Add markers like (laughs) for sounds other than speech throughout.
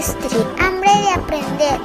Hambre de aprender.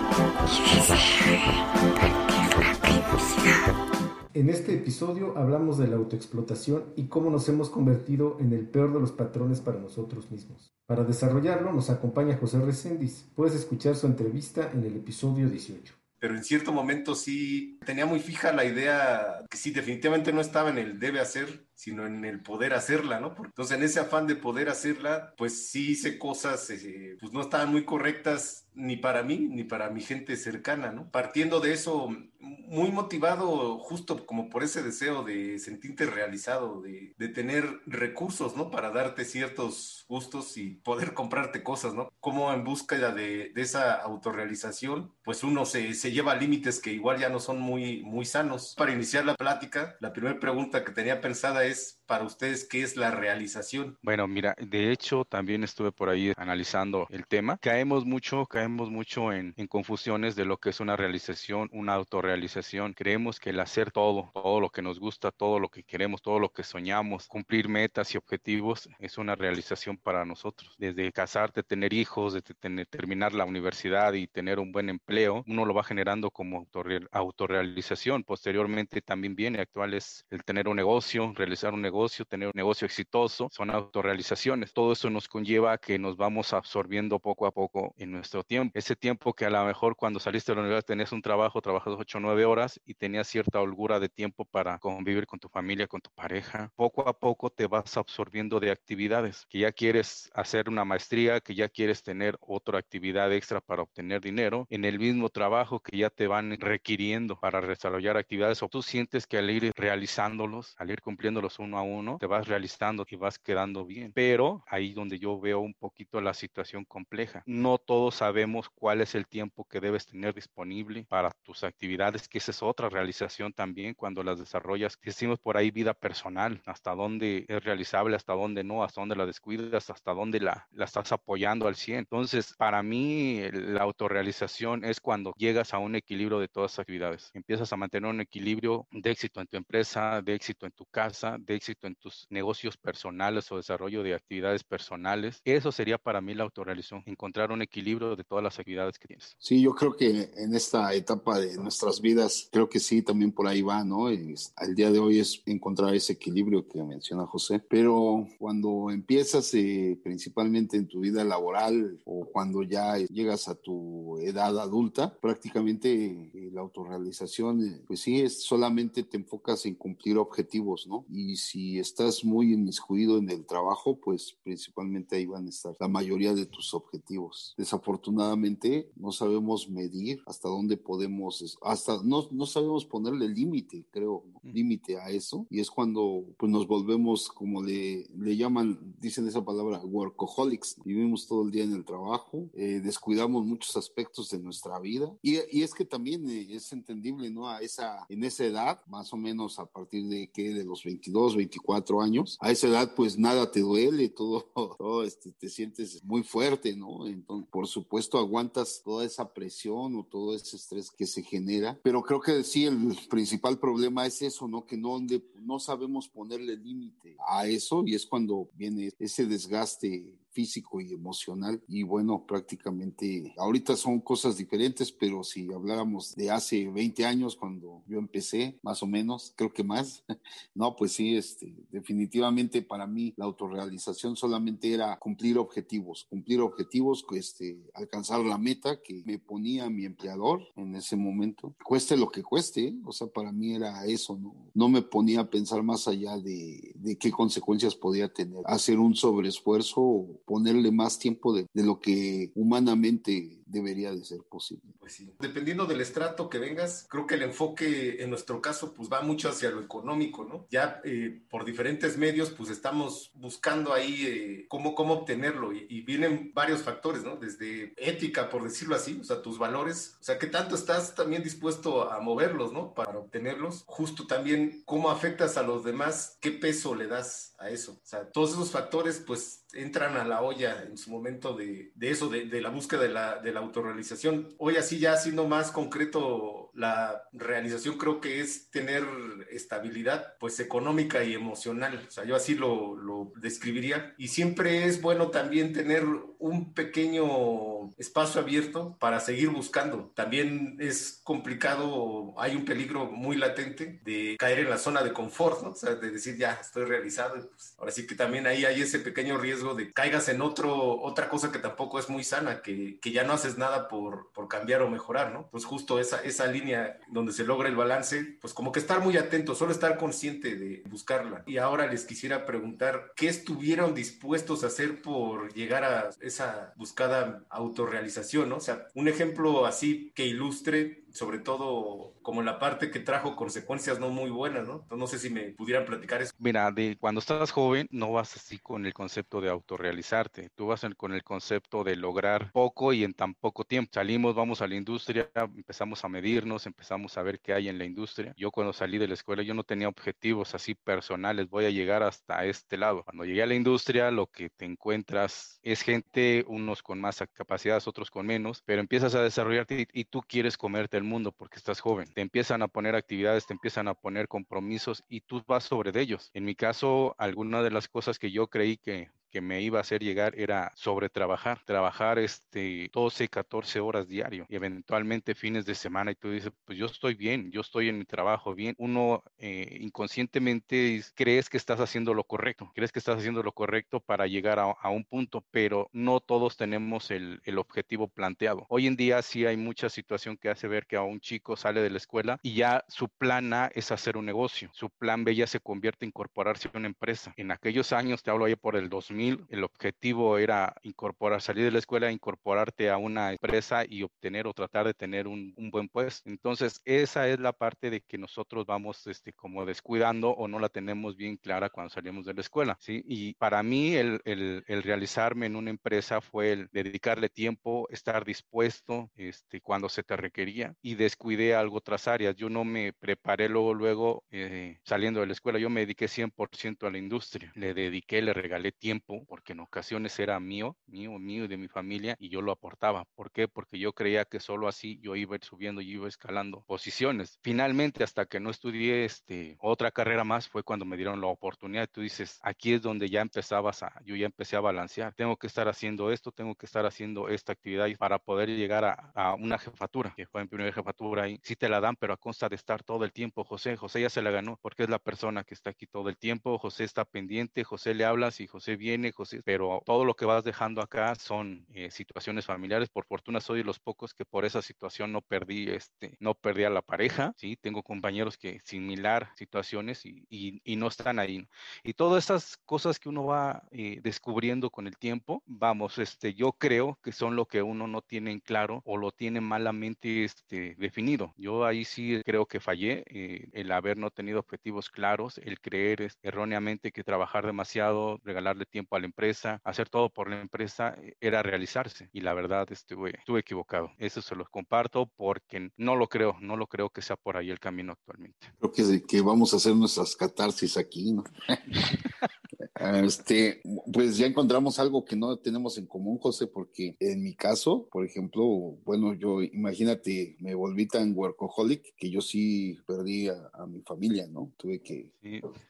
En este episodio hablamos de la autoexplotación y cómo nos hemos convertido en el peor de los patrones para nosotros mismos. Para desarrollarlo nos acompaña José Reséndiz. Puedes escuchar su entrevista en el episodio 18 pero en cierto momento sí tenía muy fija la idea que sí, definitivamente no estaba en el debe hacer, sino en el poder hacerla, ¿no? Entonces, en ese afán de poder hacerla, pues sí hice cosas, eh, pues no estaban muy correctas ni para mí, ni para mi gente cercana, ¿no? Partiendo de eso, muy motivado justo como por ese deseo de sentirte realizado, de, de tener recursos, ¿no? Para darte ciertos gustos y poder comprarte cosas, ¿no? Como en búsqueda de, de esa autorrealización, pues uno se, se lleva límites que igual ya no son muy, muy sanos. Para iniciar la plática, la primera pregunta que tenía pensada es para ustedes qué es la realización. Bueno, mira, de hecho también estuve por ahí analizando el tema. Caemos mucho, caemos mucho en, en confusiones de lo que es una realización, una autorrealización. Creemos que el hacer todo, todo lo que nos gusta, todo lo que queremos, todo lo que soñamos, cumplir metas y objetivos es una realización para nosotros. Desde casarte, tener hijos, desde terminar la universidad y tener un buen empleo, uno lo va generando como autorrealización. Posteriormente también viene actual es el tener un negocio, realizar un negocio negocio, tener un negocio exitoso, son autorrealizaciones. Todo eso nos conlleva a que nos vamos absorbiendo poco a poco en nuestro tiempo. Ese tiempo que a lo mejor cuando saliste de la universidad tenías un trabajo, trabajas 8 o 9 horas y tenías cierta holgura de tiempo para convivir con tu familia, con tu pareja. Poco a poco te vas absorbiendo de actividades, que ya quieres hacer una maestría, que ya quieres tener otra actividad extra para obtener dinero, en el mismo trabajo que ya te van requiriendo para desarrollar actividades o tú sientes que al ir realizándolos, al ir cumpliéndolos uno a uno, te vas realizando y vas quedando bien. Pero ahí donde yo veo un poquito la situación compleja. No todos sabemos cuál es el tiempo que debes tener disponible para tus actividades, que esa es otra realización también cuando las desarrollas. Decimos por ahí vida personal, hasta dónde es realizable, hasta dónde no, hasta dónde la descuidas, hasta dónde la, la estás apoyando al 100. Entonces, para mí, la autorrealización es cuando llegas a un equilibrio de todas las actividades. Empiezas a mantener un equilibrio de éxito en tu empresa, de éxito en tu casa, de éxito en tus negocios personales o desarrollo de actividades personales. Eso sería para mí la autorrealización, encontrar un equilibrio de todas las actividades que tienes. Sí, yo creo que en esta etapa de nuestras vidas, creo que sí, también por ahí va, ¿no? El, día de hoy es encontrar ese equilibrio que menciona José, pero cuando empiezas eh, principalmente en tu vida laboral o cuando ya llegas a tu edad adulta, prácticamente eh, la autorrealización, eh, pues sí, es solamente te enfocas en cumplir objetivos, ¿no? Y si si estás muy inmiscuido en el trabajo, pues principalmente ahí van a estar la mayoría de tus objetivos. Desafortunadamente no sabemos medir hasta dónde podemos, hasta no, no sabemos ponerle límite, creo, límite a eso. Y es cuando pues nos volvemos, como le, le llaman, dicen esa palabra, workaholics. Vivimos todo el día en el trabajo, eh, descuidamos muchos aspectos de nuestra vida. Y, y es que también eh, es entendible, ¿no? A esa, en esa edad, más o menos a partir de que de los 22, 23, 24 años. A esa edad, pues nada te duele, (laughs) todo, este, te sientes muy fuerte, ¿no? Entonces, por supuesto, aguantas toda esa presión o todo ese estrés que se genera. Pero creo que sí, el principal problema es eso, ¿no? Que no, no sabemos ponerle límite a eso y es cuando viene ese desgaste físico y emocional. Y bueno, prácticamente ahorita son cosas diferentes, pero si habláramos de hace 20 años cuando yo empecé, más o menos, creo que más, (laughs) no, pues sí, este, definitivamente para mí la autorrealización solamente era cumplir objetivos, cumplir objetivos, este, alcanzar la meta que me ponía mi empleador en ese momento, cueste lo que cueste, o sea, para mí era eso, no, no me ponía a pensar más allá de, de qué consecuencias podía tener, hacer un sobreesfuerzo ponerle más tiempo de, de lo que humanamente debería de ser posible. Pues sí. Dependiendo del estrato que vengas, creo que el enfoque en nuestro caso pues va mucho hacia lo económico, ¿no? Ya eh, por diferentes medios pues estamos buscando ahí eh, cómo, cómo obtenerlo y, vienen varios factores, ¿no? Desde ética, por decirlo así, o sea, tus valores, o sea, qué tanto estás también dispuesto a moverlos, ¿no? Para obtenerlos. Justo también cómo afectas a los demás, qué peso le das a eso. O sea, todos esos factores pues entran a la olla en su momento de, de eso, de, de la búsqueda de la, la autorrealización. Hoy así ya siendo más concreto la realización creo que es tener estabilidad pues económica y emocional. O sea, yo así lo, lo describiría. Y siempre es bueno también tener un pequeño espacio abierto para seguir buscando. También es complicado, hay un peligro muy latente de caer en la zona de confort, ¿no? O sea, de decir ya estoy realizado. Pues, ahora sí que también ahí hay ese pequeño riesgo de caigas en otro, otra cosa que tampoco es muy sana, que, que ya no haces nada por, por cambiar o mejorar, ¿no? Pues justo esa, esa línea donde se logra el balance, pues como que estar muy atento, solo estar consciente de buscarla. Y ahora les quisiera preguntar, ¿qué estuvieron dispuestos a hacer por llegar a esa buscada autorrealización, ¿no? O sea, un ejemplo así que ilustre sobre todo como la parte que trajo consecuencias no muy buenas, ¿no? no sé si me pudieran platicar eso. Mira, de cuando estás joven no vas así con el concepto de autorrealizarte, tú vas con el concepto de lograr poco y en tan poco tiempo. Salimos, vamos a la industria, empezamos a medirnos, empezamos a ver qué hay en la industria. Yo cuando salí de la escuela yo no tenía objetivos así personales, voy a llegar hasta este lado. Cuando llegué a la industria lo que te encuentras es gente, unos con más capacidades, otros con menos, pero empiezas a desarrollarte y, y tú quieres comerte el mundo porque estás joven. Te empiezan a poner actividades, te empiezan a poner compromisos y tú vas sobre de ellos. En mi caso, alguna de las cosas que yo creí que que me iba a hacer llegar era sobre trabajar, trabajar este 12, 14 horas diario y eventualmente fines de semana y tú dices, pues yo estoy bien, yo estoy en mi trabajo bien. Uno eh, inconscientemente crees que estás haciendo lo correcto, crees que estás haciendo lo correcto para llegar a, un punto, pero no todos tenemos el, el, objetivo planteado. Hoy en día sí hay mucha situación que hace ver que a un chico sale de la escuela y ya su plan A es hacer un negocio, su plan B ya se convierte en incorporarse a una empresa. En aquellos años, te hablo ahí por el 2000, el objetivo era incorporar, salir de la escuela, incorporarte a una empresa y obtener o tratar de tener un, buen puesto. Entonces, esa es la parte de que nosotros vamos este, como descuidando o no la tenemos bien clara cuando salimos de la escuela. ¿sí? Y para mí, el, el, el realizarme en una empresa fue el dedicarle tiempo, estar dispuesto este, cuando se te requería y descuidé algo otras áreas. Yo no me preparé luego, luego eh, saliendo de la escuela, yo me dediqué 100% a la industria. Le dediqué, le regalé tiempo porque en ocasiones era mío, mío, mío y de mi familia, y yo lo aportaba. ¿Por qué? Porque yo creía que solo así yo iba subiendo y iba escalando posiciones. Finalmente, hasta que no estudié este, otra carrera más, fue cuando me dieron la oportunidad. Tú dices, aquí es donde ya empezabas a, yo ya empecé a balancear. Tengo que estar haciendo esto, tengo que estar haciendo esta actividad para poder llegar a, a una jefatura, que fue mi primera jefatura ahí. Sí te la dan, pero a consta de estar todo el tiempo. José, José ya se la ganó porque es la persona que está aquí todo el tiempo. José está pendiente, José le hablas y José viene José, pero todo lo que vas dejando acá son eh, situaciones familiares. Por fortuna soy de los pocos que por esa situación no perdí, este, no perdí a la pareja, ¿sí? Tengo compañeros que similar situaciones y, y, no están ahí. Y todas esas cosas que uno va eh, descubriendo con el tiempo, vamos, este, yo creo que son lo que uno no tiene en claro o lo tiene malamente este, definido. Yo ahí sí creo que fallé, eh, el haber no tenido objetivos claros, el creer erróneamente que trabajar demasiado, regalarle tiempo a la empresa, hacer todo por la empresa, eh, era realizarse. Y la verdad estuve, estuve equivocado. Eso se los comparto porque no lo creo, no lo creo que sea por ahí el camino actualmente. Creo que, que vamos a hacer nuestras catarsis aquí, ¿no? (laughs) Este, pues ya encontramos algo que no tenemos en común, José, porque en mi caso, por ejemplo, bueno, yo imagínate, me volví tan workaholic que yo sí perdí a, mi familia, ¿no? Tuve que,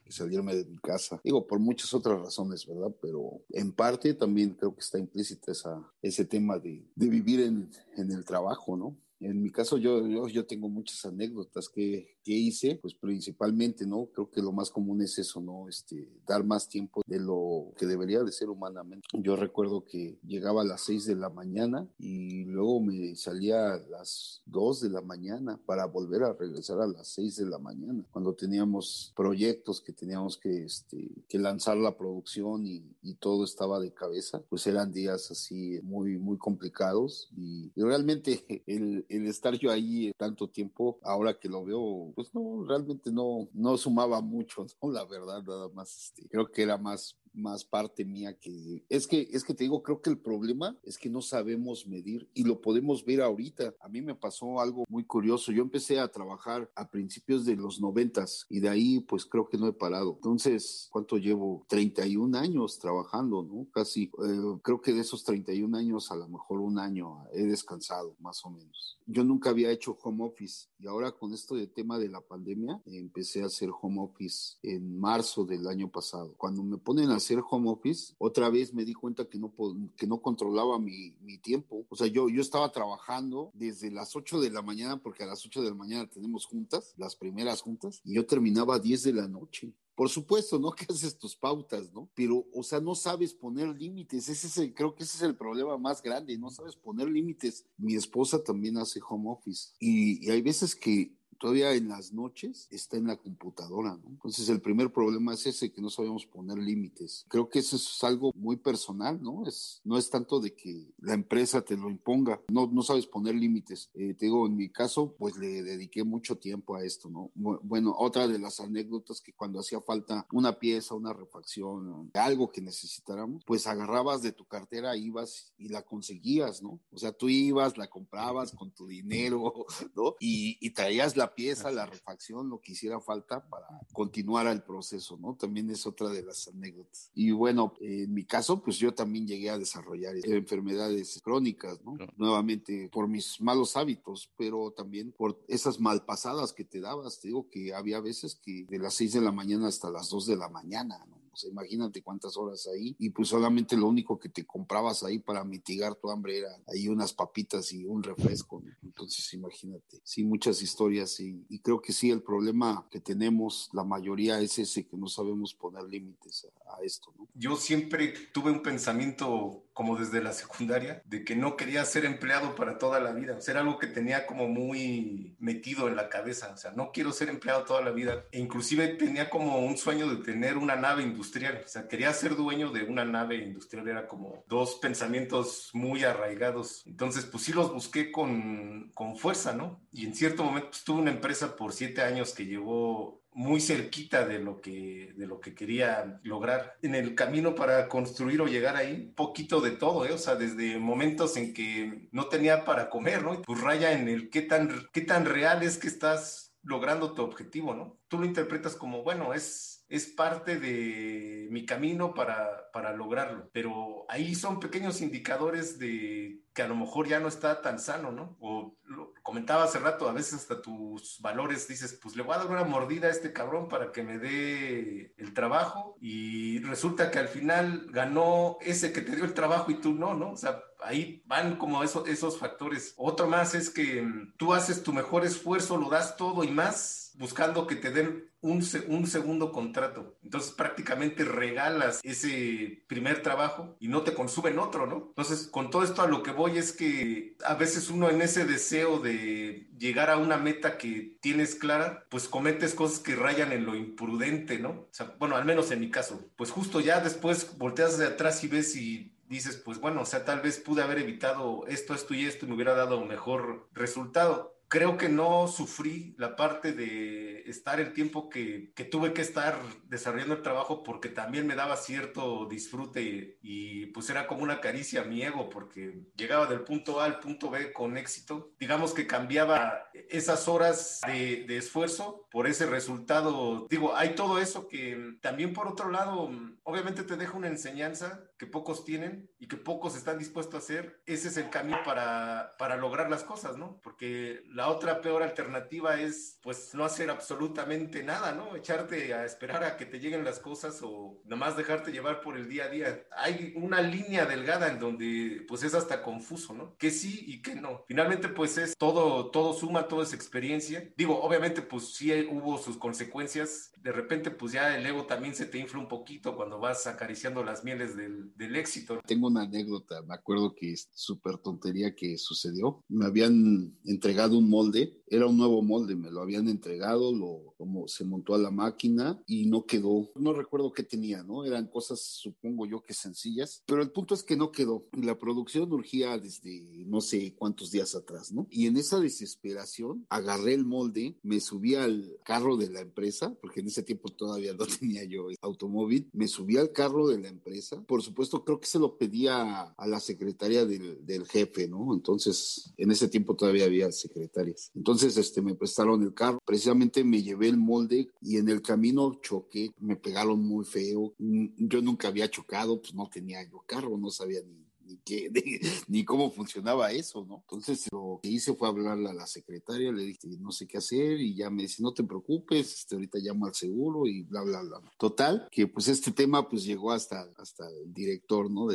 salirme de mi casa. Digo, por muchas otras razones, ¿verdad? Pero en parte también creo que está implícita esa, ese tema de, de vivir en, en el trabajo, ¿no? En mi caso, yo, yo, tengo muchas anécdotas que, que hice, pues principalmente, ¿no? Creo que lo más común es eso, ¿no? Este, dar más tiempo de lo que debería de ser humanamente. Yo recuerdo que llegaba a las 6 de la mañana y luego me salía a las 2 de la mañana para volver a regresar a las 6 de la mañana, cuando teníamos proyectos que teníamos que, este, que lanzar la producción y, y todo estaba de cabeza, pues eran días así muy, muy complicados y, y realmente (laughs) el, el estar yo ahí tanto tiempo, ahora que lo veo pues no, realmente no, no sumaba mucho, (laughs) ¿no? La verdad, nada más, este, creo que era más más parte mía que es que es que te digo, creo que el problema es que no sabemos medir y lo podemos ver ahorita. A mí me pasó algo muy curioso. Yo empecé a trabajar a principios de los noventas y de ahí pues creo que no he parado. Entonces, ¿cuánto llevo? 31 años trabajando, ¿no? Casi. Eh, creo que de esos 31 años a lo mejor un año he descansado, más o menos. Yo nunca había hecho home office y ahora con esto del tema de la pandemia empecé a hacer home office en marzo del año pasado. Cuando me ponen a hacer home office, otra vez me di cuenta que no, que no controlaba mi, mi tiempo. O sea, yo, yo estaba trabajando desde las 8 de la mañana, porque a las 8 de la mañana tenemos juntas, las primeras juntas, y yo terminaba a 10 de la noche. Por supuesto, ¿no? (laughs) Que haces tus pautas, ¿no? Pero, o sea, no sabes poner límites. Ese es el, creo que ese es el problema más grande. No sabes poner límites. Mi esposa también hace home office. y hay veces que todavía en las noches está en la computadora. Entonces el primer problema es ese, que no sabemos poner límites. Creo que eso es algo muy personal, ¿no? Es, no es tanto de que la empresa te lo imponga, no, no sabes poner límites. Eh, te digo, en mi caso, pues le dediqué mucho tiempo a esto, ¿no? Bueno, otra de las anécdotas que cuando hacía falta una pieza, una refacción, algo que necesitáramos, pues agarrabas de tu cartera, ibas y la conseguías, ¿no? O sea, tú ibas, la comprabas con tu dinero, (laughs) ¿no? Y, y traías la pieza, la refacción, lo que hiciera falta para continuar el proceso, ¿no? También es otra de las anécdotas. Y bueno, en mi caso, pues yo también llegué a desarrollar enfermedades crónicas, ¿no? Nuevamente por mis malos hábitos, pero también por esas malpasadas que te dabas. Te digo que había veces que de las 6 de la mañana hasta las 2 de la mañana, ¿no? O sea, imagínate cuántas horas ahí. Y pues solamente lo único que te comprabas ahí para mitigar tu hambre era ahí unas papitas y un refresco. Entonces, imagínate. Sí, muchas historias. Y, creo que sí, el problema que tenemos, la mayoría es ese, que no sabemos poner límites a, a esto, ¿no? Yo siempre tuve un pensamiento como desde la secundaria, de que no quería ser empleado para toda la vida. O sea, era algo que tenía como muy metido en la cabeza. O sea, no quiero ser empleado toda la vida. E inclusive tenía como un sueño de tener una nave industrial. O sea, quería ser dueño de una nave industrial. Era como dos pensamientos muy arraigados. Entonces, pues sí los busqué con, con fuerza, ¿no? Y en cierto momento pues, tuve una empresa por siete años que llevó muy cerquita de lo que de lo que quería lograr en el camino para construir o llegar ahí poquito de todo ¿eh? o sea desde momentos en que no tenía para comer no pues raya en el qué tan qué tan real es que estás logrando tu objetivo no tú lo interpretas como bueno es es parte de mi camino para, para lograrlo. Pero ahí son pequeños indicadores de que a lo mejor ya no está tan sano, ¿no? O lo comentaba hace rato, a veces hasta tus valores dices, pues le voy a dar una mordida a este cabrón para que me dé el trabajo y resulta que al final ganó ese que te dio el trabajo y tú no, ¿no? O sea, ahí van como esos, factores. Otro más es que mm, tú haces tu mejor esfuerzo, lo das todo y más buscando que te den un, un, segundo contrato. Entonces prácticamente regalas ese primer trabajo y no te consumen otro, ¿no? Entonces con todo esto a lo que voy es que a veces uno en ese deseo de llegar a una meta que tienes clara, pues cometes cosas que rayan en lo imprudente, ¿no? O sea, bueno, al menos en mi caso, pues justo ya después volteas hacia atrás y ves y dices, pues bueno, o sea, tal vez pude haber evitado esto, esto y esto y me hubiera dado mejor resultado creo que no sufrí la parte de estar el tiempo que, que, tuve que estar desarrollando el trabajo porque también me daba cierto disfrute y, pues era como una caricia a mi ego porque llegaba del punto A al punto B con éxito. Digamos que cambiaba esas horas de, de esfuerzo por ese resultado. Digo, hay todo eso que también por otro lado, obviamente te deja una enseñanza que pocos tienen y que pocos están dispuestos a hacer. Ese es el camino para, para lograr las cosas, ¿no? Porque la otra peor alternativa es pues no hacer absolutamente nada, ¿no? Echarte a esperar a que te lleguen las cosas o nomás dejarte llevar por el día a día. Hay una línea delgada en donde pues es hasta confuso, ¿no? Que sí y que no. Finalmente pues es todo, todo suma, todo es experiencia. Digo, obviamente pues sí hubo sus consecuencias. De repente pues ya el ego también se te infla un poquito cuando vas acariciando las mieles del, del éxito. Tengo una anécdota, me acuerdo que es súper tontería que sucedió. Me habían entregado un molde era un nuevo molde, me lo habían entregado, lo, como se montó a la máquina y no quedó. No recuerdo qué tenía, ¿no? Eran cosas, supongo yo que sencillas, pero el punto es que no quedó. La producción urgía desde no sé cuántos días atrás, ¿no? Y en esa desesperación agarré el molde, me subí al carro de la empresa, porque en ese tiempo todavía no (laughs) tenía yo automóvil, me subí al carro de la empresa. Por supuesto, creo que se lo pedía a la secretaria del, del jefe, ¿no? Entonces, en ese tiempo todavía había secretarias. Entonces, este, me prestaron el carro. Precisamente me llevé el molde y en el camino choqué, me pegaron muy feo. Yo nunca había chocado, pues no tenía yo carro, no sabía ni ni, qué, (laughs) ni, cómo funcionaba eso, ¿no? Entonces lo que hice fue hablarle a la secretaria, le dije, no sé qué hacer, y ya me dice, no te preocupes, este, ahorita llamo al seguro y bla, bla, bla. Total, que pues este tema pues llegó hasta, hasta el director, ¿no?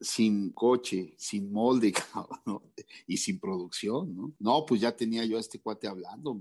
Sin coche, sin molde, (laughs) ¿no? Y sin producción, ¿no? No, pues ya tenía yo a este cuate hablando,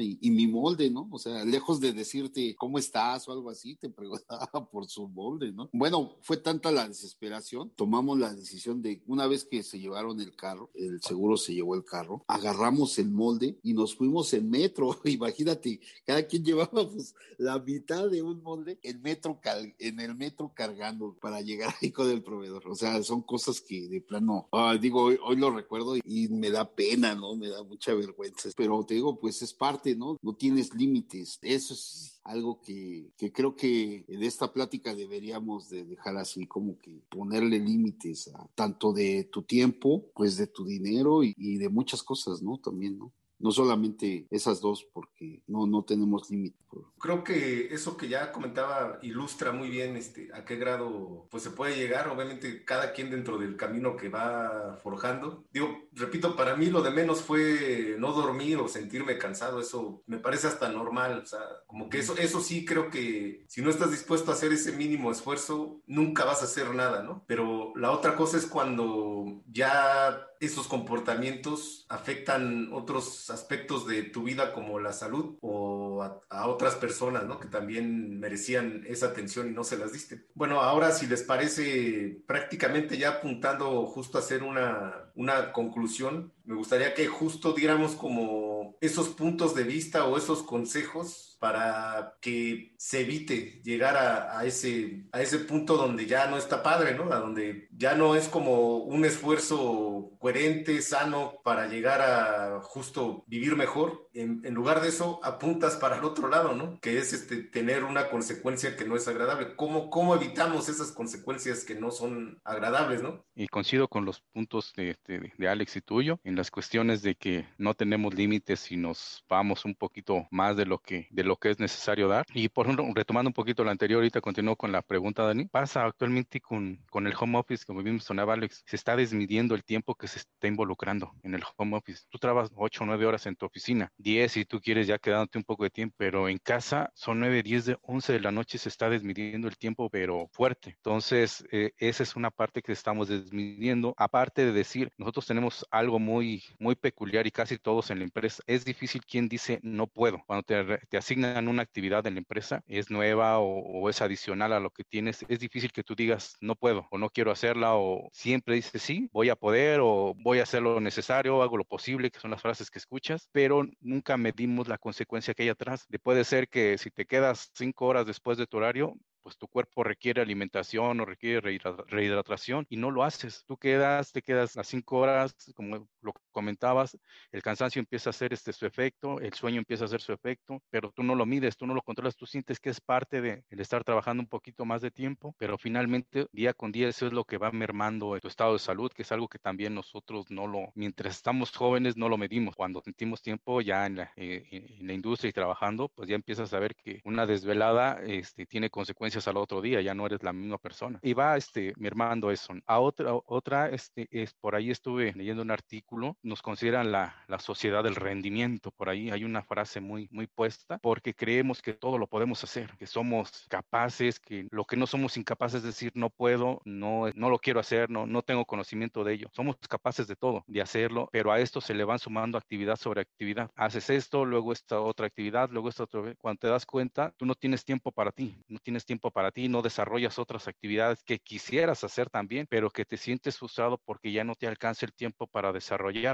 Y, y mi molde, ¿no? O sea, lejos de decirte cómo estás o algo así, te (laughs) preguntaba por su molde, ¿no? Bueno, fue tanta la desesperación, tomamos la decisión de, una vez que se llevaron el carro, el seguro se llevó el carro, agarramos el molde y nos fuimos en metro. (laughs) Imagínate, cada quien llevaba pues, la mitad de un molde en, metro en el metro cargando para llegar ahí con el proveedor. O sea, son cosas que de plano, digo, hoy, hoy, lo recuerdo y me da pena, ¿no? Me da mucha vergüenza. Pero te digo, pues es parte, ¿no? No tienes límites. Eso es algo que, que, creo que en esta plática deberíamos de dejar así como que ponerle límites a tanto de tu tiempo, pues de tu dinero y, y de muchas cosas, ¿no? También, ¿no? No solamente esas dos, porque no, no tenemos límite. Creo que eso que ya comentaba ilustra muy bien este, a qué grado pues, se puede llegar, obviamente cada quien dentro del camino que va forjando. Digo, repito, para mí lo de menos fue no dormir o sentirme cansado, eso me parece hasta normal, o sea, como que eso, eso sí creo que si no estás dispuesto a hacer ese mínimo esfuerzo, nunca vas a hacer nada, ¿no? Pero la otra cosa es cuando ya esos comportamientos afectan otros aspectos de tu vida como la salud o a, otras personas, ¿no? Que también merecían esa atención y no se las diste. Bueno, ahora si les parece prácticamente ya apuntando justo a hacer una, una conclusión, me gustaría que justo diéramos como esos puntos de vista o esos consejos para que se evite llegar a, ese, a ese punto donde ya no está padre, ¿no? A donde ya no es como un esfuerzo coherente, sano, para llegar a justo vivir mejor. En, lugar de eso, apuntas para el otro lado, ¿no? Que es este, tener una consecuencia que no es agradable. ¿Cómo, ¿Cómo evitamos esas consecuencias que no son agradables, ¿no? Y coincido con los puntos de, de, de Alex y tuyo en las cuestiones de que no tenemos límites y nos vamos un poquito más de lo que, de lo que es necesario dar. Y por ejemplo, retomando un poquito lo anterior, ahorita continúo con la pregunta, Dani. Pasa actualmente con, con el home office, como bien sonaba Alex, se está desmidiendo el tiempo que se está involucrando en el home office. Tú trabajas 8 o 9 horas en tu oficina, 10 si tú quieres ya quedándote un poco de tiempo, pero en casa son 9, 10, de 11 de la noche se está desmidiendo el tiempo, pero fuerte. Entonces, eh, esa es una parte que estamos desmidiendo. Aparte de decir, nosotros tenemos algo muy, muy peculiar y casi todos en la empresa. Es difícil quien dice no puedo. Cuando te, asignan una actividad en la empresa, es nueva o, es adicional a lo que tienes, es difícil que tú digas no puedo o no quiero hacerla o siempre dices sí, voy a poder o voy a hacer lo necesario, hago lo posible, que son las frases que escuchas, pero nunca medimos la consecuencia que hay atrás. De puede ser que si te quedas cinco horas después de tu horario, pues tu cuerpo requiere alimentación o requiere rehidratación y no lo haces. Tú quedas, te quedas las cinco horas, como lo comentabas, el cansancio empieza a hacer este su efecto, el sueño empieza a hacer su efecto, pero tú no lo mides, tú no lo controlas, tú sientes que es parte de el estar trabajando un poquito más de tiempo, pero finalmente día con día eso es lo que va mermando tu estado de salud, que es algo que también nosotros no lo, mientras estamos jóvenes no lo medimos. Cuando sentimos tiempo ya en la, eh, en la industria y trabajando, pues ya empiezas a ver que una desvelada este, tiene consecuencias al otro día, ya no eres la misma persona. Y va este, mermando eso. A otra, otra este, es, por ahí estuve leyendo un artículo, nos consideran la, la sociedad del rendimiento, por ahí hay una frase muy, muy puesta, porque creemos que todo lo podemos hacer, que somos capaces, que lo que no somos incapaces de decir no puedo, no, no lo quiero hacer, no, no tengo conocimiento de ello. Somos capaces de todo, de hacerlo, pero a esto se le van sumando actividad sobre actividad. Haces esto, luego esta otra actividad, luego esta otra. Cuando te das cuenta, tú no tienes tiempo para ti, no tienes tiempo para ti, no desarrollas otras actividades que quisieras hacer también, pero que te sientes frustrado porque ya no te alcanza el tiempo para desarrollar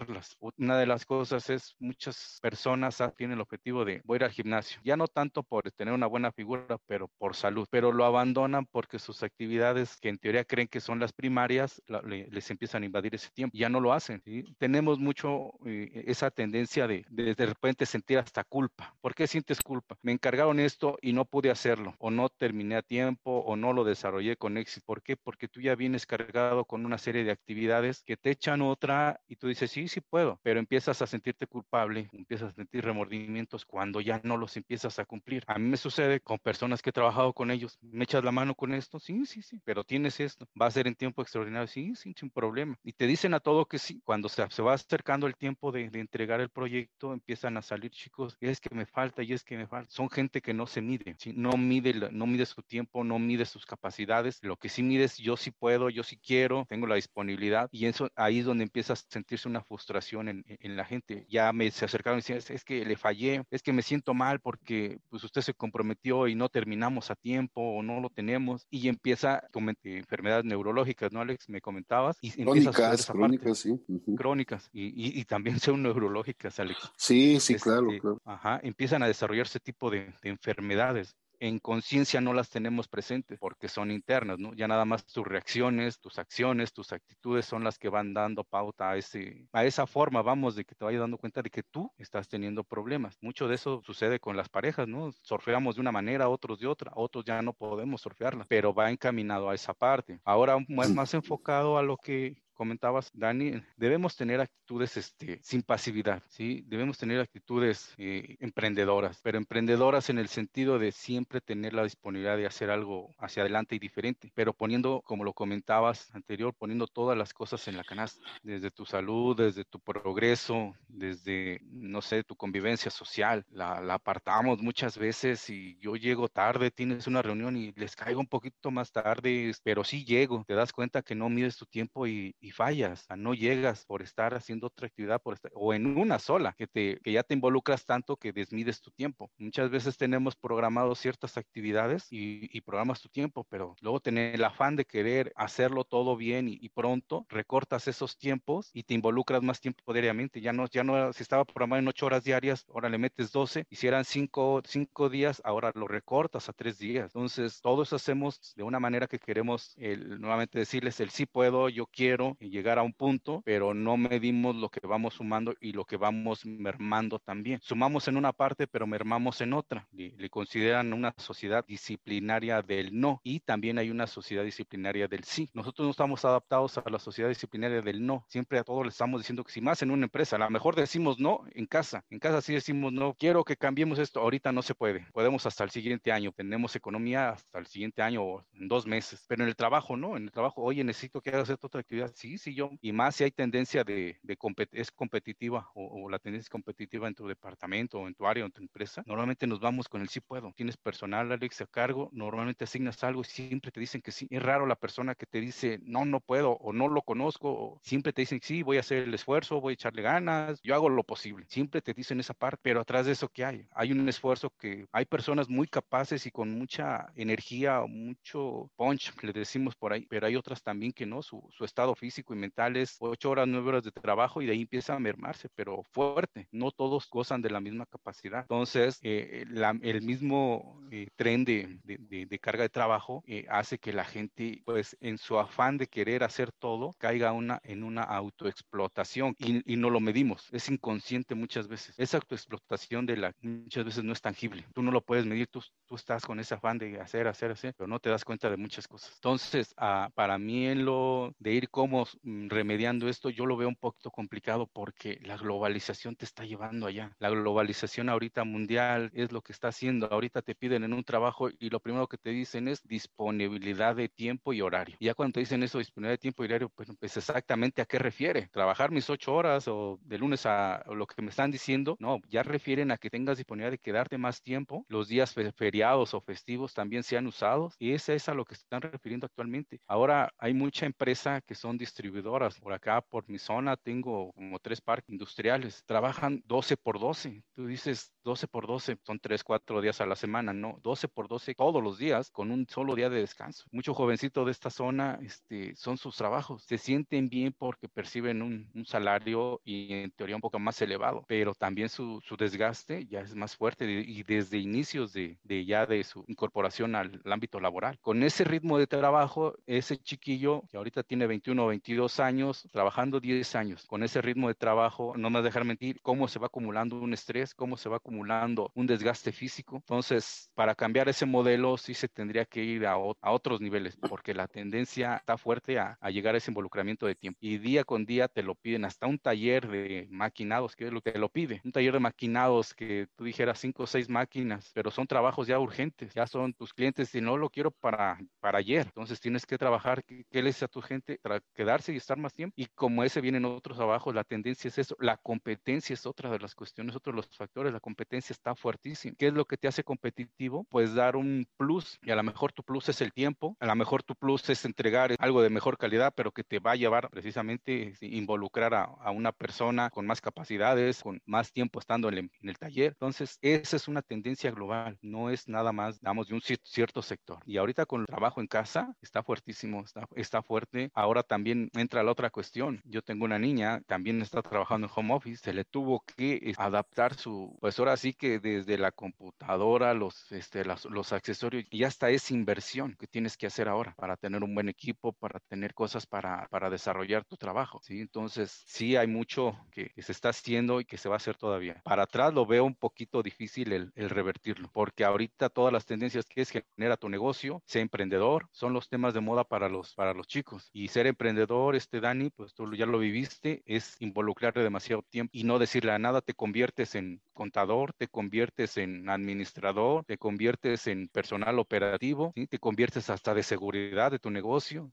Una de las cosas es muchas personas tienen el objetivo de voy a ir al gimnasio, ya no tanto por tener una buena figura, pero por salud, pero lo abandonan porque sus actividades que en teoría creen que son las primarias les empiezan a invadir ese tiempo, ya no lo hacen. Tenemos mucho eh, esa tendencia de, de de repente sentir hasta culpa. ¿Por qué sientes culpa? Me encargaron esto y no pude hacerlo, o no terminé a tiempo, o no lo desarrollé con éxito. ¿Por qué? Porque tú ya vienes cargado con una serie de actividades que te echan otra y tú dices, sí, sí puedo, pero empiezas a sentirte culpable, empiezas a sentir remordimientos cuando ya no los empiezas a cumplir. A mí me sucede con personas que he trabajado con ellos, ¿me echas la mano con esto? Sí, sí, sí, pero tienes esto, va a ser en tiempo extraordinario, sí, sí, sin problema. Y te dicen a todo que sí. Cuando se, se va acercando el tiempo de, de entregar el proyecto, empiezan a salir chicos, es que me falta y es que me falta. Son gente que no se mide, no, mide no mide su tiempo, no mide sus capacidades. Lo que sí mide es yo sí puedo, yo sí quiero, tengo la disponibilidad. Y eso ahí es donde empieza a sentirse una frustración en, en la gente. Ya me se acercaron y decían, es, que le fallé, es que me siento mal porque pues usted se comprometió y no terminamos a tiempo o no lo tenemos. Y empieza con enfermedades neurológicas, ¿no, Alex? Me comentabas. Y crónicas, crónicas, sí. Crónicas. Y, y, y, también son neurológicas, Alex. Sí, sí, claro, este, claro. Ajá, empiezan a desarrollarse tipo de, de enfermedades en conciencia no las tenemos presentes porque son internas, ¿no? Ya nada más tus reacciones, tus acciones, tus actitudes son las que van dando pauta a, ese, a esa forma, vamos, de que te vayas dando cuenta de que tú estás teniendo problemas. Mucho de eso sucede con las parejas, ¿no? Surfeamos de una manera, otros de otra, otros ya no podemos surfearla, pero va encaminado a esa parte. Ahora más, más enfocado a lo que comentabas, Dani, debemos tener actitudes este, sin pasividad, ¿sí? Debemos tener actitudes eh, emprendedoras, pero emprendedoras en el sentido de siempre tener la disponibilidad de hacer algo hacia adelante y diferente, pero poniendo, como lo comentabas anterior, poniendo todas las cosas en la canasta, desde tu salud, desde tu progreso, desde, no sé, tu convivencia social, la, apartamos muchas veces y yo llego tarde, tienes una reunión y les caigo un poquito más tarde, pero sí llego, te das cuenta que no mides tu tiempo y fallas, no llegas por estar haciendo otra actividad por estar, o en una sola, que, te, que ya te involucras tanto que desmides tu tiempo. Muchas veces tenemos programados ciertas actividades y, y programas tu tiempo, pero luego tener el afán de querer hacerlo todo bien y, y, pronto, recortas esos tiempos y te involucras más tiempo diariamente. Ya no, ya no, si estaba programado en ocho horas diarias, ahora le metes 12, y si eran cinco, cinco días, ahora lo recortas a tres días. Entonces, todo eso hacemos de una manera que queremos el, nuevamente decirles el sí puedo, yo quiero, llegar a un punto, pero no medimos lo que vamos sumando y lo que vamos mermando también. Sumamos en una parte, pero mermamos en otra. Le, le consideran una sociedad disciplinaria del no y también hay una sociedad disciplinaria del sí. Nosotros no estamos adaptados a la sociedad disciplinaria del no. Siempre a todos le estamos diciendo que si más en una empresa, a lo mejor decimos no en casa. En casa sí decimos no, quiero que cambiemos esto. Ahorita no se puede. Podemos hasta el siguiente año. Tenemos economía hasta el siguiente año o en dos meses. Pero en el trabajo no. En el trabajo, oye, necesito que hagas esta otra actividad. Sí, sí, yo, y más si hay tendencia de, de es competitiva o, o, la tendencia es competitiva en tu departamento o en tu área o en tu empresa, normalmente nos vamos con el sí puedo. Tienes personal, Alex, a cargo, normalmente asignas algo y siempre te dicen que sí. Es raro la persona que te dice no, no puedo o no lo conozco, o siempre te dicen sí, voy a hacer el esfuerzo, voy a echarle ganas, yo hago lo posible. Siempre te dicen esa parte, pero atrás de eso, ¿qué hay? Hay un esfuerzo que hay personas muy capaces y con mucha energía, mucho punch, le decimos por ahí, pero hay otras también que no, su, su estado físico y mental es ocho horas, nueve horas de trabajo y de ahí empieza a mermarse, pero fuerte. No todos gozan de la misma capacidad. Entonces, eh, la, el mismo eh, tren de, de, de, carga de trabajo eh, hace que la gente, pues, en su afán de querer hacer todo, caiga una, en una autoexplotación y, y no lo medimos. Es inconsciente muchas veces. Esa autoexplotación de la muchas veces no es tangible. Tú no lo puedes medir, tú, tú estás con ese afán de hacer, hacer, hacer, pero no te das cuenta de muchas cosas. Entonces, ah, para mí en lo de ir como mm, remediando esto, yo lo veo un poquito complicado porque la globalización te está llevando allá. La globalización ahorita mundial es lo que está haciendo. Ahorita te piden en un trabajo y lo primero que te dicen es disponibilidad de tiempo y horario. Y ya cuando te dicen eso, disponibilidad de tiempo y horario, pues, pues exactamente a qué refiere. Trabajar mis ocho horas o de lunes a lo que me están diciendo, no, ya refieren a que tengas disponibilidad de quedarte más tiempo. Los días feriados o festivos también sean usados y esa es a lo que se están refiriendo actualmente. Ahora hay mucha empresa que son distribuidoras. Por acá, por mi zona, tengo como tres parques industriales. Trabajan 12 por 12. Tú dices 12 por 12, son 3, 4 días a la semana, no, 12 por 12 todos los días con un solo día de descanso. Mucho jovencito de esta zona, este, son sus trabajos. Se sienten bien porque perciben un, un salario y en teoría un poco más elevado, pero también su, su desgaste ya es más fuerte y desde inicios de, de ya de su incorporación al, al ámbito laboral. Con ese ritmo de trabajo, ese chiquillo que ahorita tiene 21 o 22 años, trabajando 10 años, con ese ritmo de trabajo, no me dejar mentir, cómo se va acumulando un estrés, cómo se va acumulando un desgaste físico. Entonces, para cambiar ese modelo, sí se tendría que ir a, a otros niveles, porque la tendencia está fuerte a, a, llegar a ese involucramiento de tiempo. Y día con día te lo piden, hasta un taller de maquinados, que es lo que te lo pide. Un taller de maquinados que tú dijeras cinco o seis máquinas, pero son trabajos ya urgentes, ya son tus clientes, y no lo quiero para, para ayer. Entonces tienes que trabajar, ¿qué, qué le dice a tu gente? Para quedarse y estar más tiempo. Y como ese vienen otros trabajos, la tendencia es eso. La competencia es otra de las cuestiones, otro de los factores. La competencia está fuertísima. ¿Qué es lo que te hace competitivo? Pues dar un plus y a lo mejor tu plus es el tiempo, a lo mejor tu plus es entregar algo de mejor calidad, pero que te va a llevar precisamente involucrar a, a una persona con más capacidades, con más tiempo estando en el, en el, taller. Entonces, esa es una tendencia global, no es nada más, digamos, de un cierto sector. Y ahorita con el trabajo en casa está fuertísimo, está, está fuerte. Ahora también entra la otra cuestión. Yo tengo una niña, también está trabajando en home office, se le tuvo que adaptar su, pues ahora sí que desde la computadora, los, este, los, los accesorios y hasta esa inversión que tienes que hacer ahora para tener un buen equipo, para tener cosas para, para desarrollar tu trabajo. ¿sí? Entonces, sí hay mucho que, que, se está haciendo y que se va a hacer todavía. Para atrás lo veo un poquito difícil el, el revertirlo, porque ahorita todas las tendencias que es genera tu negocio, sea emprendedor, son los temas de moda para los, para los chicos. Y ser emprendedor, este Dani, pues tú ya lo viviste, es involucrarle demasiado tiempo y no decirle a nada, te conviertes en contador, te conviertes en administrador, te conviertes en personal operativo, te conviertes hasta de seguridad de tu negocio,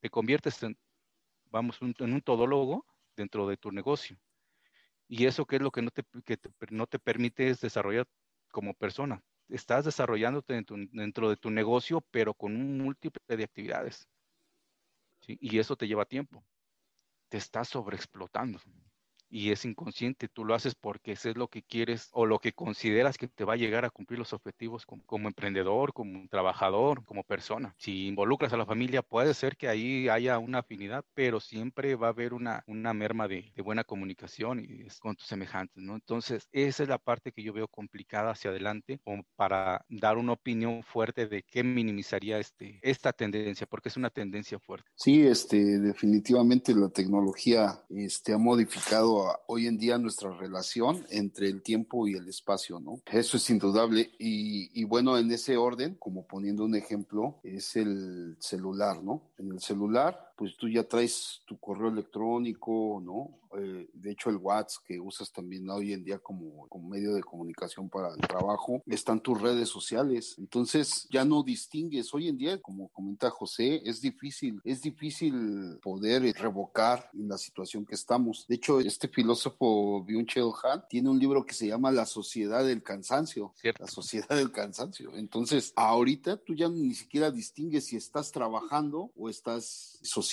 te conviertes en, vamos, un, en un todólogo dentro de tu negocio. Y eso qué es lo que no te, que no te permite es desarrollar como persona. Estás desarrollándote dentro, dentro de tu negocio, pero con un múltiple de actividades. Y eso te lleva tiempo. Te estás sobreexplotando y es inconsciente, tú lo haces porque eso es lo que quieres o lo que consideras que te va a llegar a cumplir los objetivos como, emprendedor, como trabajador, como persona. Si involucras a la familia, puede ser que ahí haya una afinidad, pero siempre va a haber una, una merma de, de buena comunicación y es con tus semejantes, ¿no? Entonces, esa es la parte que yo veo complicada hacia adelante, como para dar una opinión fuerte de qué minimizaría este, esta tendencia, porque es una tendencia fuerte. Sí, este, definitivamente la tecnología este, ha modificado hoy en día nuestra relación entre el tiempo y el espacio, ¿no? Eso es indudable. Y, y, bueno, en ese orden, como poniendo un ejemplo, es el celular, ¿no? En el celular, pues tú ya traes tu correo electrónico, ¿no? Eh, de hecho, el WhatsApp que usas también hoy en día como, como medio de comunicación para el trabajo, están tus redes sociales. Entonces, ya no distingues. Hoy en día, como comenta José, es difícil, es difícil poder revocar en la situación que estamos. De hecho, este filósofo Byung-Chul Han tiene un libro que se llama La sociedad del cansancio. Cierto. La sociedad del cansancio. Entonces, ahorita tú ya ni siquiera distingues si estás trabajando o estás socializando,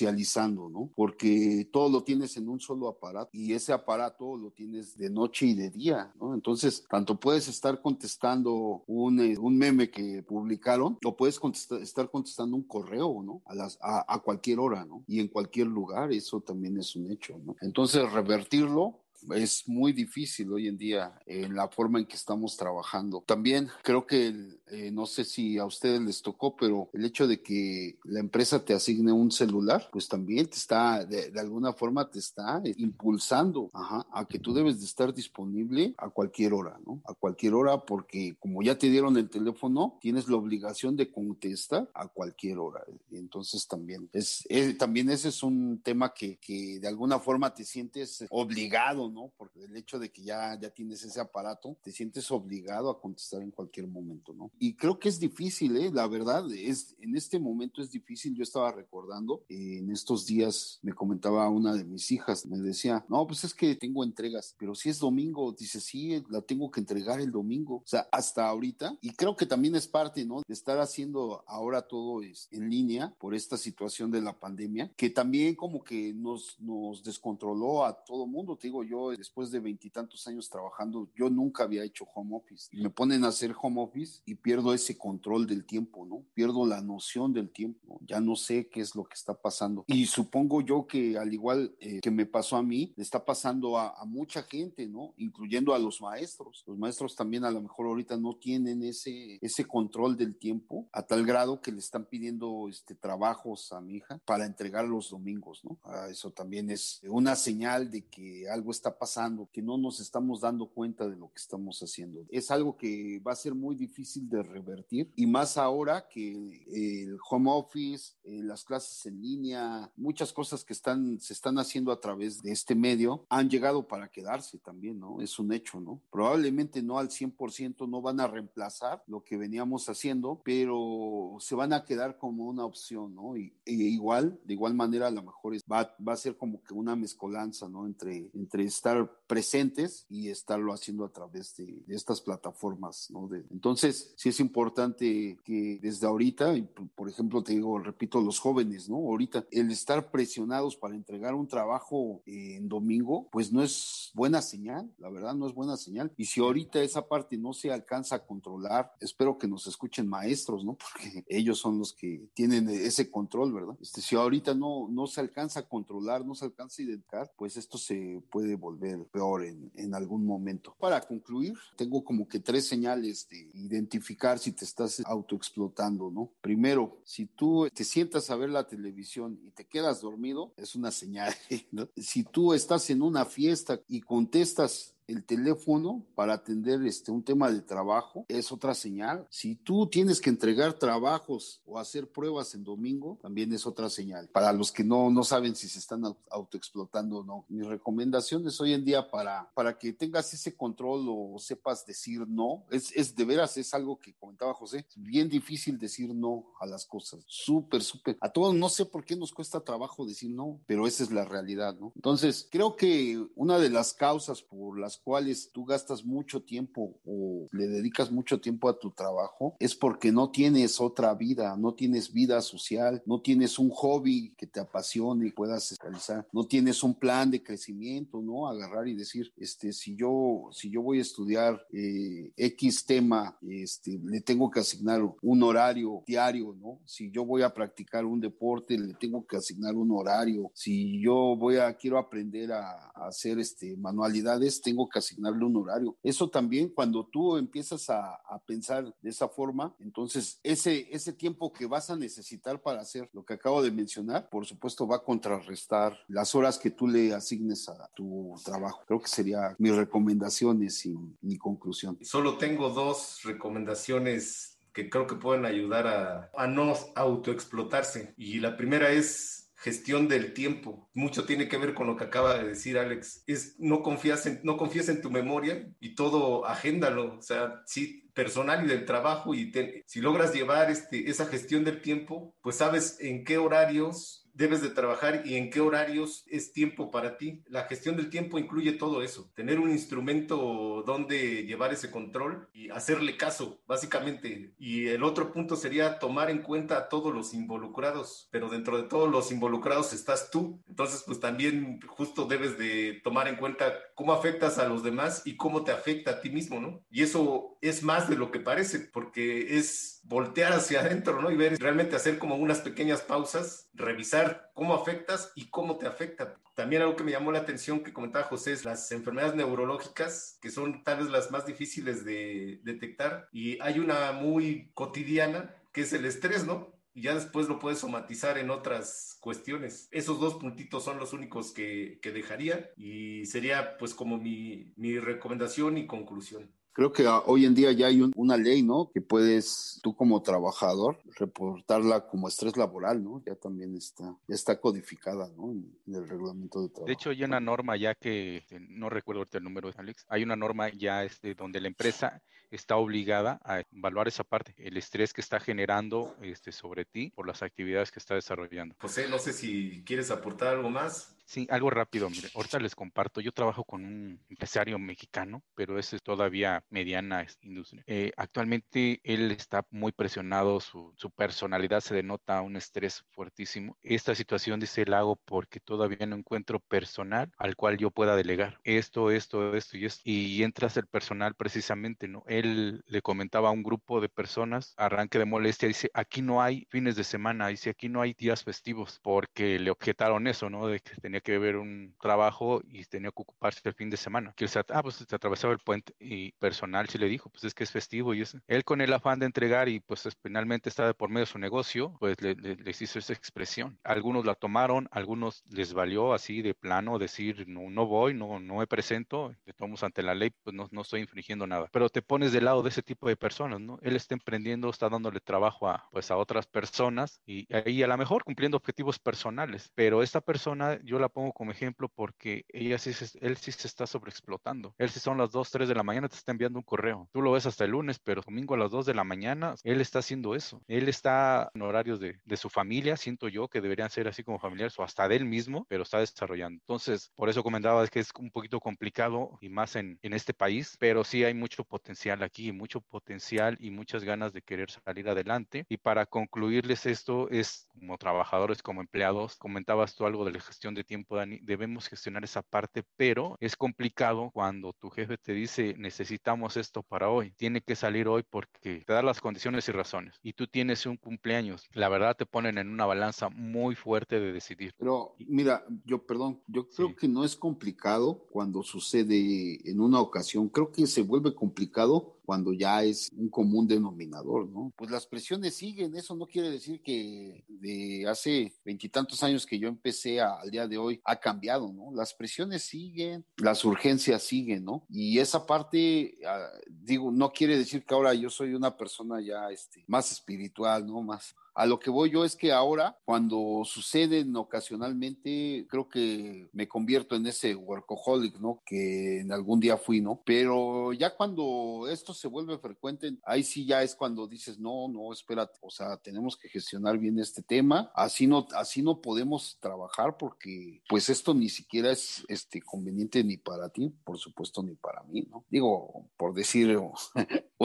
¿no? Porque todo lo tienes en un solo aparato y ese aparato lo tienes de noche y de día, ¿no? Entonces, tanto puedes estar contestando un, eh, un meme que publicaron o puedes contestar, estar contestando un correo, ¿no? A, las, a, a cualquier hora, ¿no? Y en cualquier lugar, eso también es un hecho, ¿no? Entonces, revertirlo es muy difícil hoy en día en la forma en que estamos trabajando. También creo que, eh, no sé si a ustedes les tocó, pero el hecho de que la empresa te asigne un celular, pues también te está, de, alguna forma te está impulsando a que tú debes de estar disponible a cualquier hora, ¿no? A cualquier hora porque como ya te dieron el teléfono, tienes la obligación de contestar a cualquier hora. Entonces también es, es también ese es un tema que, que de alguna forma te sientes obligado, ¿no? Porque el hecho de que ya, ya tienes ese aparato, te sientes obligado a contestar en cualquier momento, ¿no? Y creo que es difícil, ¿eh? La verdad, es, en este momento es difícil. Yo estaba recordando, eh, en estos días me comentaba una de mis hijas, me decía, no, pues es que tengo entregas, pero si es domingo, dice, sí, la tengo que entregar el domingo. O sea, hasta ahorita, y creo que también es parte, ¿no? De estar haciendo ahora todo es en línea por esta situación de la pandemia, que también como que nos, nos descontroló a todo mundo. Te digo, yo después de veintitantos años trabajando, yo nunca había hecho home office. Me ponen a hacer home office y pierdo ese control del tiempo, ¿no? Pierdo la noción del tiempo. Ya no sé qué es lo que está pasando. Y supongo yo que al igual eh, que me pasó a mí, le está pasando a, a mucha gente, ¿no? Incluyendo a los maestros. Los maestros también a lo mejor ahorita no tienen ese, ese control del tiempo a tal grado que le están pidiendo este, trabajos a mi hija para entregar los domingos, ¿no? Ah, eso también es una señal de que algo está pasando, que no nos estamos dando cuenta de lo que estamos haciendo. Es algo que va a ser muy difícil de revertir y más ahora que el home office, eh, las clases en línea, muchas cosas que están, se están haciendo a través de este medio han llegado para quedarse también, ¿no? Es un hecho, ¿no? Probablemente no al 100% no van a reemplazar lo que veníamos haciendo, pero se van a quedar como una opción, ¿no? Y, e igual, de igual manera, a lo mejor es, va, va, a ser como que una mezcolanza, ¿no? Entre, entre estar presentes y estarlo haciendo a través de, de estas plataformas, ¿no? De, entonces, sí es importante que desde ahorita, y por ejemplo, te digo, repito, los jóvenes, ¿no? Ahorita, el estar presionados para entregar un trabajo eh, en domingo, pues no es buena señal, la verdad no es buena señal. Y si ahorita esa parte no se alcanza a controlar, espero que nos escuchen maestros, ¿no? (laughs) Porque ellos son los que tienen ese control, ¿verdad? Este, si ahorita no, no se alcanza a controlar, no se alcanza a identificar, pues esto se puede volver peor en, algún momento. Para concluir, tengo como que tres señales de identificar si te estás autoexplotando, ¿no? Primero, si tú te sientas a ver la televisión y te quedas dormido, es una señal. (laughs) Si tú estás en una fiesta y contestas el teléfono para atender este, un tema de trabajo es otra señal. Si tú tienes que entregar trabajos o hacer pruebas en domingo, también es otra señal. Para los que no, no saben si se están autoexplotando o no, mi recomendación es hoy en día para, para que tengas ese control o sepas decir no, es, es de veras, es algo que comentaba José, bien difícil decir no a las cosas, súper, súper. A todos no sé por qué nos cuesta trabajo decir no, pero esa es la realidad, ¿no? Entonces, creo que una de las causas por las cuales tú gastas mucho tiempo o le dedicas mucho tiempo a tu trabajo es porque no tienes otra vida, no tienes vida social, no tienes un hobby que te apasione y puedas realizar, no tienes un plan de crecimiento, ¿no? Agarrar y decir, este, si yo, si yo voy a estudiar eh, X tema, este, le tengo que asignar un horario diario, ¿no? Si yo voy a practicar un deporte, le tengo que asignar un horario. Si yo voy a, quiero aprender a, a hacer este, manualidades, tengo que asignarle un horario. Eso también cuando tú empiezas a, a, pensar de esa forma, entonces ese, ese tiempo que vas a necesitar para hacer lo que acabo de mencionar, por supuesto va a contrarrestar las horas que tú le asignes a tu trabajo. Creo que sería mis recomendaciones y mi conclusión. Solo tengo dos recomendaciones que creo que pueden ayudar a, a no autoexplotarse. Y la primera es gestión del tiempo. Mucho tiene que ver con lo que acaba de decir Alex. Es no confías en, no confías en tu memoria y todo agéndalo. O sea, sí, personal y del trabajo. Y si logras llevar este, esa gestión del tiempo, pues sabes en qué horarios debes de trabajar y en qué horarios es tiempo para ti. La gestión del tiempo incluye todo eso, tener un instrumento donde llevar ese control y hacerle caso, básicamente. Y el otro punto sería tomar en cuenta a todos los involucrados, pero dentro de todos los involucrados estás tú. Entonces, pues también justo debes de tomar en cuenta cómo afectas a los demás y cómo te afecta a ti mismo, ¿no? Y eso es más de lo que parece, porque es voltear hacia adentro, ¿no? Y ver, realmente hacer como unas pequeñas pausas, revisar cómo afectas y cómo te afecta. También algo que me llamó la atención que comentaba José es las enfermedades neurológicas, que son tal vez las más difíciles de detectar. Y hay una muy cotidiana, que es el estrés, ¿no? y ya después lo puedes somatizar en otras cuestiones. Esos dos puntitos son los únicos que, que dejaría y sería pues como mi, mi recomendación y conclusión. Creo que hoy en día ya hay una ley, ¿no? Que puedes, tú como trabajador, reportarla como estrés laboral, ¿no? Ya también está, ya está codificada, ¿no? En, el reglamento de trabajo. De hecho, hay una norma ya que, no recuerdo ahorita el número, Alex, hay una norma ya este, donde la empresa está obligada a evaluar esa parte, el estrés que está generando este, sobre ti por las actividades que está desarrollando. José, no sé si quieres aportar algo más. Sí, algo rápido, mire, ahorita les comparto, yo trabajo con un empresario mexicano, pero ese es todavía mediana industria. Eh, actualmente él está muy presionado, su, su, personalidad se denota un estrés fuertísimo. Esta situación, dice, la hago porque todavía no encuentro personal al cual yo pueda delegar esto, esto, esto y esto. Y entras el personal precisamente, ¿no? Él le comentaba a un grupo de personas, arranque de molestia, dice, aquí no hay fines de semana, dice, aquí no hay días festivos, porque le objetaron eso, ¿no? De que tenía que ver un trabajo y tenía que ocuparse el fin de semana. Que ah, pues se atravesaba el puente y personal sí le dijo, pues es que es festivo y eso. Él con el afán de entregar y pues finalmente estaba por medio de su negocio, pues le, les hizo esa expresión. Algunos la tomaron, algunos les valió así de plano decir, no, no voy, no, no me presento, todos ante la ley, pues no, no estoy infringiendo nada. Pero te pones del lado de ese tipo de personas, ¿no? Él está emprendiendo, está dándole trabajo a, pues a otras personas y ahí a lo mejor cumpliendo objetivos personales, pero esta persona yo la pongo como ejemplo porque ella sí él sí se está sobreexplotando. Él si son las 2, 3 de la mañana te está enviando un correo. Tú lo ves hasta el lunes, pero domingo a las 2 de la mañana él está haciendo eso. Él está en horarios de, de su familia, siento yo que deberían ser así como familiares o hasta de él mismo, pero está desarrollando. Entonces, por eso comentaba que es un poquito complicado y más en, en este país, pero sí hay mucho potencial aquí, mucho potencial y muchas ganas de querer salir adelante. Y para concluirles esto es como trabajadores, como empleados, comentabas tú algo de la gestión de tiempo, Dani, debemos gestionar esa parte, pero es complicado cuando tu jefe te dice necesitamos esto para hoy, tiene que salir hoy porque te da las condiciones y razones y tú tienes un cumpleaños, la verdad te ponen en una balanza muy fuerte de decidir. Pero mira, yo perdón, yo creo que no es complicado cuando sucede en una ocasión, creo que se vuelve complicado cuando ya es un común denominador, ¿no? Pues las presiones siguen, eso no quiere decir que de hace veintitantos años que yo empecé al día de hoy ha cambiado, ¿no? Las presiones siguen, las urgencias siguen, ¿no? Y esa parte, ah, digo, no quiere decir que ahora yo soy una persona ya este, más espiritual, ¿no? Más, a lo que voy yo es que ahora, cuando suceden ocasionalmente, creo que me convierto en ese workaholic, ¿no? Que en algún día fui, ¿no? Pero ya cuando esto se vuelve frecuente, ahí sí ya es cuando dices, no, no, espérate, o sea, tenemos que gestionar bien este tema, así no, así no podemos trabajar porque pues esto ni siquiera es este, conveniente ni para ti, por supuesto, ni para mí, ¿no? Digo, por decir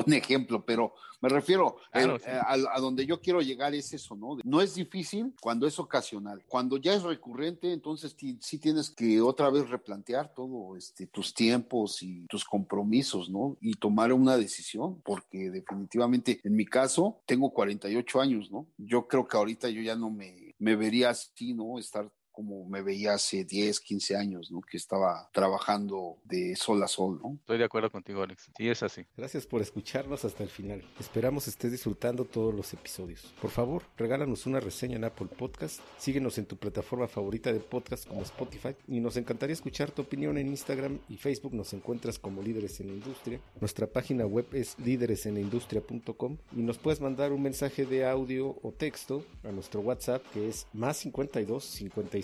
un ejemplo, pero me refiero eh, a, a donde yo quiero llegar es eso, ¿no? No es difícil cuando es ocasional. Cuando ya es recurrente, entonces sí tienes que otra vez replantear todo, este, tus tiempos y tus compromisos, ¿no? Y tomar una decisión, porque definitivamente, en mi caso, tengo 48 años, ¿no? Yo creo que ahorita yo ya no me, me vería así, ¿no? Estar como me veía hace 10, 15 años, ¿no? Que estaba trabajando de sol a sol, ¿no? Estoy de acuerdo contigo, Alex. Sí, es así. Gracias por escucharnos hasta el final. Esperamos estés disfrutando todos los episodios. Por favor, regálanos una reseña en Apple Podcast, síguenos en tu plataforma favorita de podcast como Spotify y nos encantaría escuchar tu opinión en Instagram y Facebook. Nos encuentras como Líderes en la Industria. Nuestra página web es líderesenlaindustria.com y nos puedes mandar un mensaje de audio o texto a nuestro WhatsApp que es más 52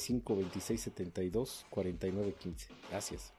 55 26 72 49 15. Gracias.